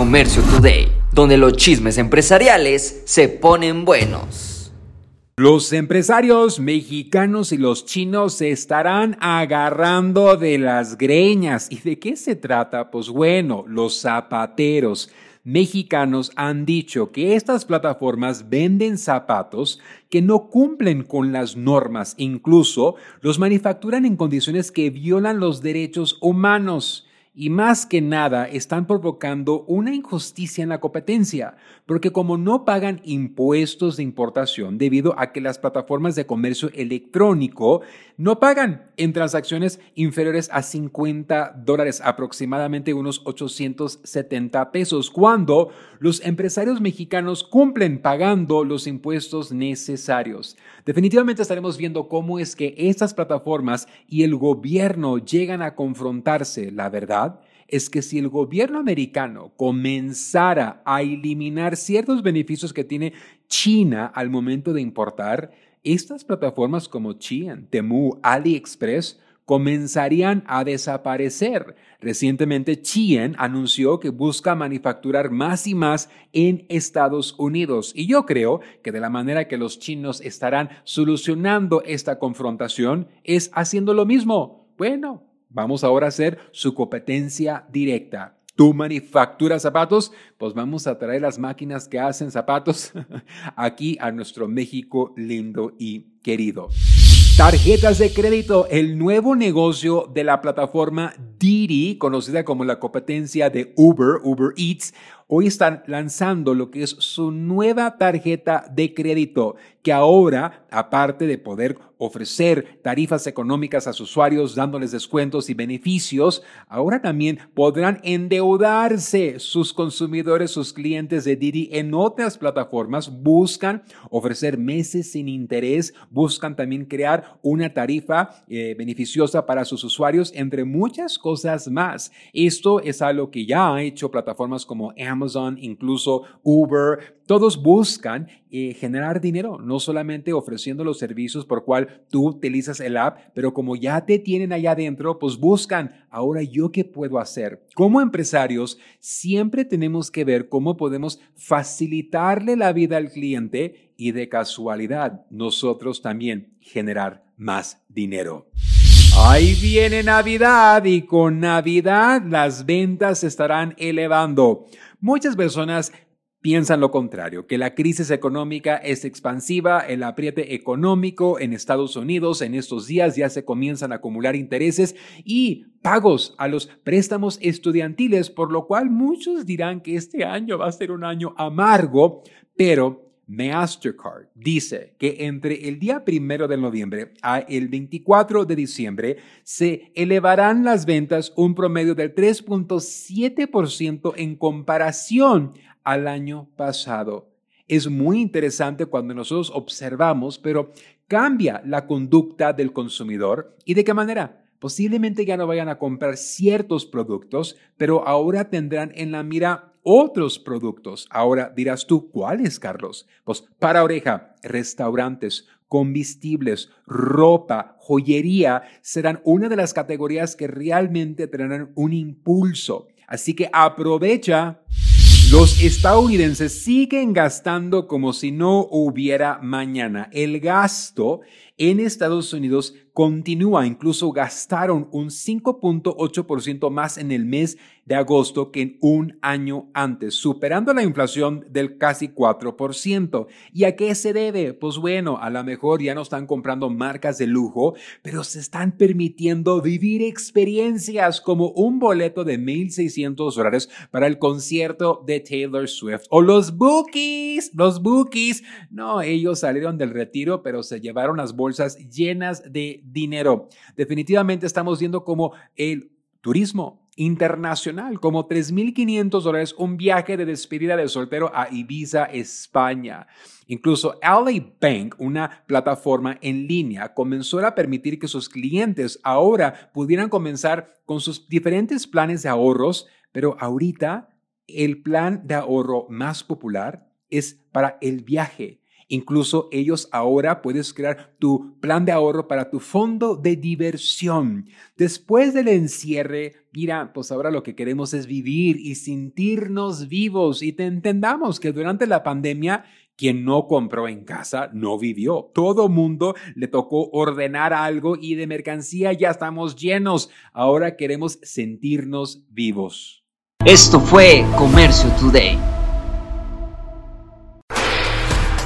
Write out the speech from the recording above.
Comercio Today, donde los chismes empresariales se ponen buenos. Los empresarios mexicanos y los chinos se estarán agarrando de las greñas. ¿Y de qué se trata? Pues bueno, los zapateros mexicanos han dicho que estas plataformas venden zapatos que no cumplen con las normas, incluso los manufacturan en condiciones que violan los derechos humanos y más que nada están provocando una injusticia en la competencia, porque como no pagan impuestos de importación debido a que las plataformas de comercio electrónico no pagan en transacciones inferiores a 50 dólares, aproximadamente unos 870 pesos, cuando los empresarios mexicanos cumplen pagando los impuestos necesarios. Definitivamente estaremos viendo cómo es que estas plataformas y el gobierno llegan a confrontarse, la verdad es que si el gobierno americano comenzara a eliminar ciertos beneficios que tiene China al momento de importar, estas plataformas como Chien, Temu, AliExpress comenzarían a desaparecer. Recientemente, Chien anunció que busca manufacturar más y más en Estados Unidos. Y yo creo que de la manera que los chinos estarán solucionando esta confrontación es haciendo lo mismo. Bueno, Vamos ahora a hacer su competencia directa. ¿Tú manufacturas zapatos? Pues vamos a traer las máquinas que hacen zapatos aquí a nuestro México lindo y querido. Tarjetas de crédito, el nuevo negocio de la plataforma Didi, conocida como la competencia de Uber, Uber Eats, hoy están lanzando lo que es su nueva tarjeta de crédito, que ahora, aparte de poder ofrecer tarifas económicas a sus usuarios dándoles descuentos y beneficios, ahora también podrán endeudarse sus consumidores, sus clientes de Didi en otras plataformas, buscan ofrecer meses sin interés, buscan también crear una tarifa eh, beneficiosa para sus usuarios, entre muchas cosas más. Esto es algo que ya ha hecho plataformas como Amazon, incluso Uber, todos buscan eh, generar dinero, no solamente ofreciendo los servicios por cual tú utilizas el app, pero como ya te tienen allá adentro, pues buscan, ahora yo qué puedo hacer. Como empresarios, siempre tenemos que ver cómo podemos facilitarle la vida al cliente y de casualidad nosotros también generar más dinero. Ahí viene Navidad y con Navidad las ventas se estarán elevando. Muchas personas piensan lo contrario, que la crisis económica es expansiva, el apriete económico en Estados Unidos en estos días ya se comienzan a acumular intereses y pagos a los préstamos estudiantiles, por lo cual muchos dirán que este año va a ser un año amargo, pero Mastercard dice que entre el día primero de noviembre a el 24 de diciembre se elevarán las ventas un promedio del 3.7% en comparación al año pasado. Es muy interesante cuando nosotros observamos, pero cambia la conducta del consumidor y de qué manera. Posiblemente ya no vayan a comprar ciertos productos, pero ahora tendrán en la mira otros productos. Ahora dirás tú, ¿cuáles, Carlos? Pues para oreja, restaurantes, combustibles, ropa, joyería serán una de las categorías que realmente tendrán un impulso. Así que aprovecha los estadounidenses siguen gastando como si no hubiera mañana. El gasto en Estados Unidos continúa, incluso gastaron un 5.8% más en el mes de agosto que en un año antes, superando la inflación del casi 4%. ¿Y a qué se debe? Pues bueno, a lo mejor ya no están comprando marcas de lujo, pero se están permitiendo vivir experiencias como un boleto de 1.600 dólares para el concierto de Taylor Swift o los bookies, los bookies. No, ellos salieron del retiro, pero se llevaron las bolsas llenas de dinero. Definitivamente estamos viendo como el turismo internacional, como 3.500 dólares, un viaje de despedida de soltero a Ibiza, España. Incluso LA Bank, una plataforma en línea, comenzó a permitir que sus clientes ahora pudieran comenzar con sus diferentes planes de ahorros, pero ahorita el plan de ahorro más popular es para el viaje Incluso ellos ahora puedes crear tu plan de ahorro para tu fondo de diversión. Después del encierre, mira, pues ahora lo que queremos es vivir y sentirnos vivos y te entendamos que durante la pandemia quien no compró en casa no vivió. Todo mundo le tocó ordenar algo y de mercancía ya estamos llenos. Ahora queremos sentirnos vivos. Esto fue Comercio Today.